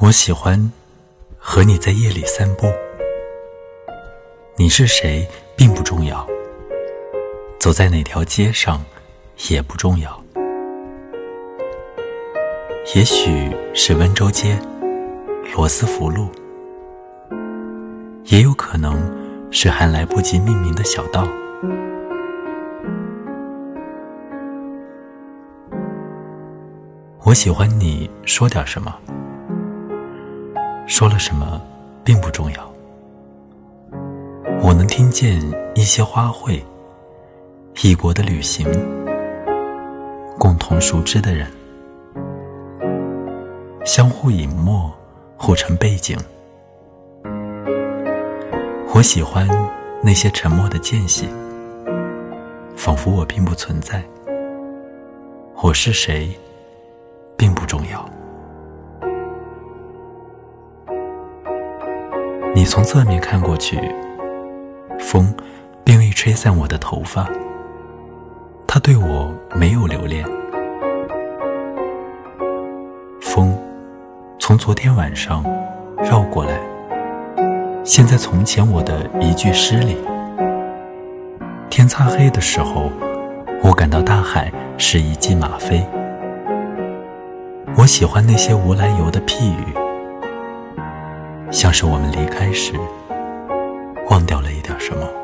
我喜欢和你在夜里散步。你是谁并不重要，走在哪条街上也不重要。也许是温州街、罗斯福路，也有可能是还来不及命名的小道。我喜欢你说点什么。说了什么，并不重要。我能听见一些花卉，异国的旅行，共同熟知的人，相互隐没，互成背景。我喜欢那些沉默的间隙，仿佛我并不存在。我是谁，你从侧面看过去，风并未吹散我的头发。他对我没有留恋。风从昨天晚上绕过来，现在从前我的一句诗里。天擦黑的时候，我感到大海是一骑马飞。我喜欢那些无来由的譬喻。像是我们离开时，忘掉了一点什么。